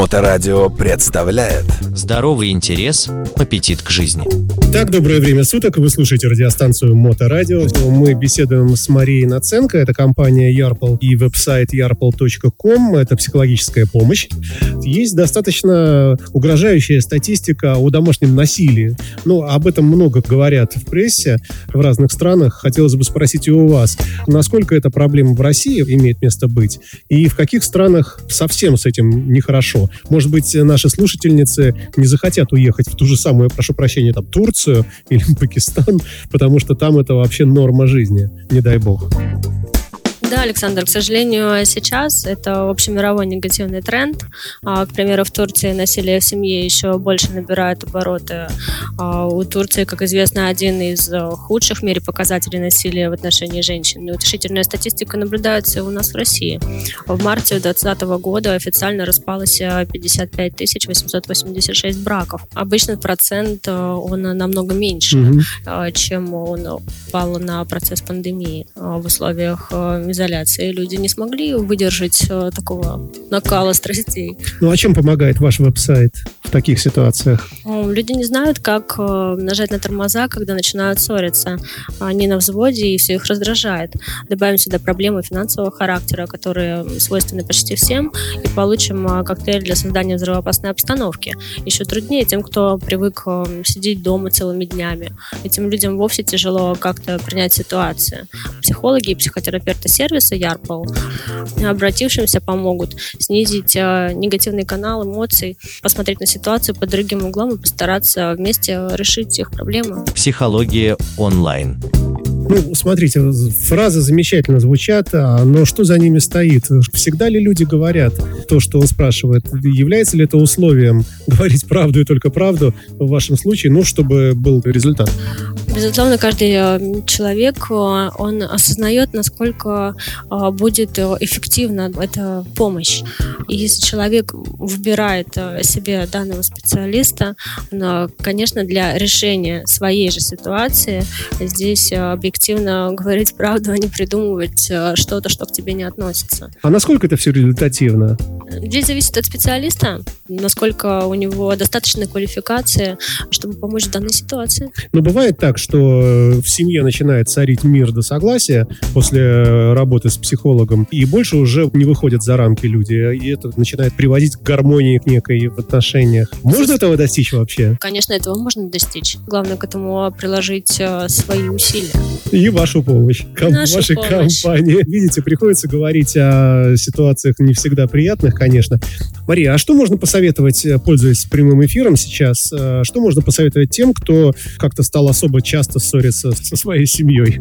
Моторадио представляет Здоровый интерес, аппетит к жизни. Так, доброе время суток. Вы слушаете радиостанцию Моторадио. Мы беседуем с Марией Наценко. Это компания Ярпл и веб-сайт yarpл.com. Это психологическая помощь. Есть достаточно угрожающая статистика о домашнем насилии. Ну, об этом много говорят в прессе в разных странах. Хотелось бы спросить и у вас, насколько эта проблема в России имеет место быть? И в каких странах совсем с этим нехорошо? Может быть, наши слушательницы не захотят уехать в ту же самую, прошу прощения, там, Турцию или Пакистан, потому что там это вообще норма жизни, не дай бог. Да, Александр, к сожалению, сейчас это общемировой негативный тренд. А, к примеру, в Турции насилие в семье еще больше набирает обороты. А, у Турции, как известно, один из э, худших в мире показателей насилия в отношении женщин. Неутешительная статистика наблюдается у нас в России. В марте 2020 года официально распалось 55 886 браков. Обычно процент э, он намного меньше, mm-hmm. чем он упал на процесс пандемии в условиях изоляции. Люди не смогли выдержать э, такого накала страстей. Ну а чем помогает ваш веб-сайт в таких ситуациях? Люди не знают, как э, нажать на тормоза, когда начинают ссориться. Они на взводе, и все их раздражает. Добавим сюда проблемы финансового характера, которые свойственны почти всем, и получим э, коктейль для создания взрывоопасной обстановки. Еще труднее тем, кто привык сидеть дома целыми днями. Этим людям вовсе тяжело как-то принять ситуацию. Психологи и психотерапевты сервиса Ярпл обратившимся помогут снизить э, негативный канал эмоций, посмотреть на ситуацию под другим углом и постараться вместе решить их проблемы. Психология онлайн. Ну, смотрите, фразы замечательно звучат, а, но что за ними стоит? Всегда ли люди говорят то, что он спрашивает? Является ли это условием говорить правду и только правду в вашем случае, ну, чтобы был результат? Безусловно, каждый э, человек, э, он осознает, насколько э, будет эффективна эта помощь. И если человек выбирает себе данного специалиста, он, конечно, для решения своей же ситуации здесь объективно говорить правду, а не придумывать что-то, что к тебе не относится. А насколько это все результативно? Здесь зависит от специалиста, насколько у него достаточная квалификация, чтобы помочь в данной ситуации. Но бывает так, что в семье начинает царить мир до согласия после работы с психологом, и больше уже не выходят за рамки люди, и это начинает приводить к гармонии к некой в отношениях. Можно этого достичь вообще? Конечно, этого можно достичь. Главное к этому приложить э, свои усилия. И вашу помощь. Ком- вашей помощь. компании. Видите, приходится говорить о ситуациях не всегда приятных, конечно. Мария, а что можно посоветовать, э, пользуясь прямым эфиром сейчас, э, что можно посоветовать тем, кто как-то стал особо часто ссориться со своей семьей?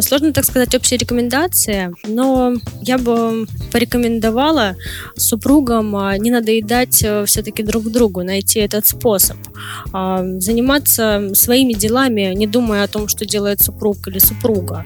Сложно так сказать общие рекомендации, но я бы порекомендовала супругам а, не надоедать э, все-таки друг другу, найти этот способ. А, заниматься своими делами, не думая о том, что делает супруг или супруга.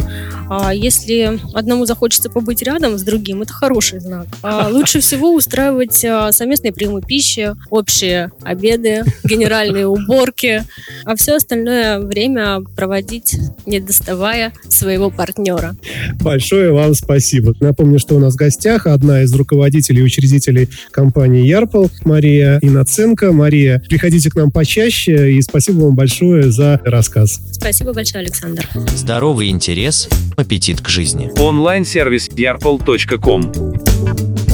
А, если одному захочется побыть рядом с другим, это хороший знак. Лучше всего устраивать совместные приемы пищи, общие обеды, генеральные уборки, а все остальное время проводить, не доставая своего партнера. Большое вам спасибо. Напомню, что у нас в гостях одна из руководителей и учредителей компании Ярпл, Мария Иноценко. Мария, приходите к нам почаще и спасибо вам большое за рассказ. Спасибо большое, Александр. Здоровый интерес, аппетит к жизни. Онлайн-сервис yarpol.com